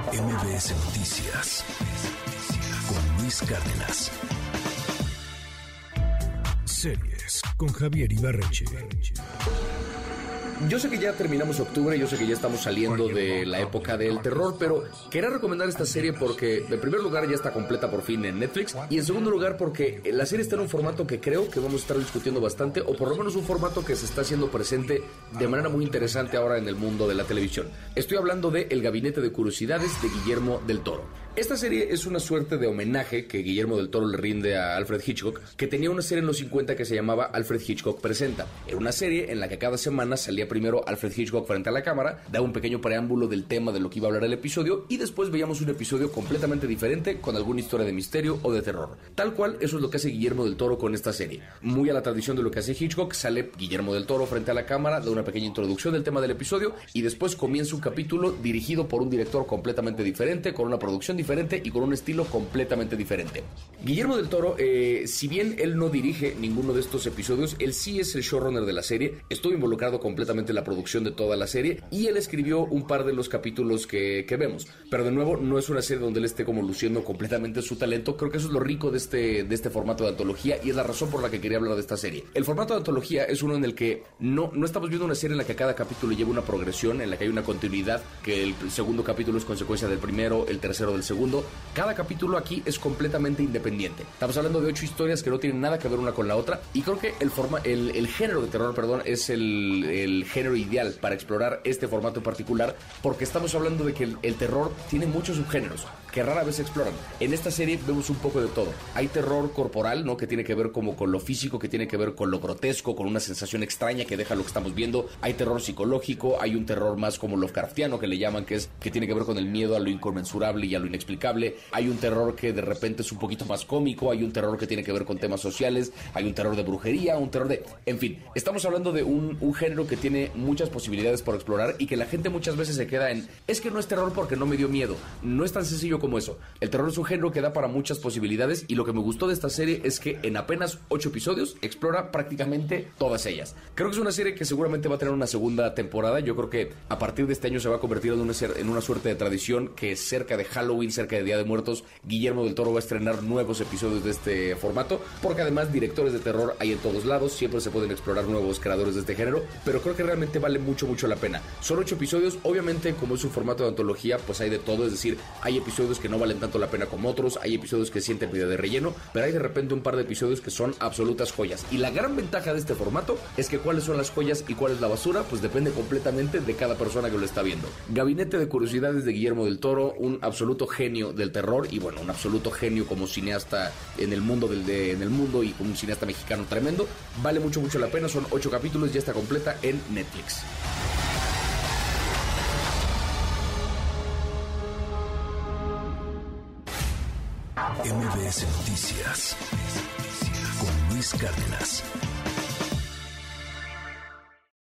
MBS Noticias con Luis Cárdenas. Series con Javier Ibarreche. Yo sé que ya terminamos octubre, yo sé que ya estamos saliendo de la época del terror, pero quería recomendar esta serie porque, en primer lugar, ya está completa por fin en Netflix, y en segundo lugar, porque la serie está en un formato que creo que vamos a estar discutiendo bastante, o por lo menos un formato que se está haciendo presente de manera muy interesante ahora en el mundo de la televisión. Estoy hablando de El Gabinete de Curiosidades de Guillermo del Toro. Esta serie es una suerte de homenaje que Guillermo del Toro le rinde a Alfred Hitchcock, que tenía una serie en los 50 que se llamaba Alfred Hitchcock Presenta. Era una serie en la que cada semana salía primero Alfred Hitchcock frente a la cámara, daba un pequeño preámbulo del tema de lo que iba a hablar el episodio y después veíamos un episodio completamente diferente con alguna historia de misterio o de terror. Tal cual, eso es lo que hace Guillermo del Toro con esta serie. Muy a la tradición de lo que hace Hitchcock, sale Guillermo del Toro frente a la cámara, da una pequeña introducción del tema del episodio y después comienza un capítulo dirigido por un director completamente diferente, con una producción diferente y con un estilo completamente diferente. Guillermo del Toro, eh, si bien él no dirige ninguno de estos episodios, él sí es el showrunner de la serie, estuvo involucrado completamente en la producción de toda la serie y él escribió un par de los capítulos que, que vemos. Pero de nuevo, no es una serie donde él esté como luciendo completamente su talento, creo que eso es lo rico de este, de este formato de antología y es la razón por la que quería hablar de esta serie. El formato de antología es uno en el que no, no estamos viendo una serie en la que cada capítulo lleva una progresión, en la que hay una continuidad, que el segundo capítulo es consecuencia del primero, el tercero del segundo, cada capítulo aquí es completamente independiente. Estamos hablando de ocho historias que no tienen nada que ver una con la otra. Y creo que el, forma, el, el género de terror, perdón, es el, el, género ideal para explorar este formato en particular. Porque estamos hablando de que el, el terror tiene muchos subgéneros que rara vez se exploran. En esta serie vemos un poco de todo. Hay terror corporal, ¿no? Que tiene que ver como con lo físico, que tiene que ver con lo grotesco, con una sensación extraña que deja lo que estamos viendo. Hay terror psicológico, hay un terror más como Lovecraftiano que le llaman, que es que tiene que ver con el miedo a lo inconmensurable y a lo inexplicable. Hay un terror que de repente es un poquito más cómico, hay un terror que tiene que ver con temas sociales, hay un terror de brujería, un terror de... En fin, estamos hablando de un, un género que tiene muchas posibilidades por explorar y que la gente muchas veces se queda en, es que no es terror porque no me dio miedo. No es tan sencillo como eso. El terror es un género que da para muchas posibilidades y lo que me gustó de esta serie es que en apenas 8 episodios explora prácticamente todas ellas. Creo que es una serie que seguramente va a tener una segunda temporada. Yo creo que a partir de este año se va a convertir en una, en una suerte de tradición que cerca de Halloween, cerca de Día de Muertos, Guillermo del Toro va a estrenar nuevos episodios de este formato, porque además directores de terror hay en todos lados, siempre se pueden explorar nuevos creadores de este género, pero creo que realmente vale mucho, mucho la pena. Son 8 episodios, obviamente como es un formato de antología, pues hay de todo, es decir, hay episodios que no valen tanto la pena como otros, hay episodios que sienten vida de relleno, pero hay de repente un par de episodios que son absolutas joyas. Y la gran ventaja de este formato es que cuáles son las joyas y cuál es la basura, pues depende completamente de cada persona que lo está viendo. Gabinete de Curiosidades de Guillermo del Toro, un absoluto genio del terror y bueno, un absoluto genio como cineasta en el mundo del de, en el mundo y como un cineasta mexicano tremendo. Vale mucho, mucho la pena, son ocho capítulos, ya está completa en Netflix. MBS Noticias con Luis Cárdenas.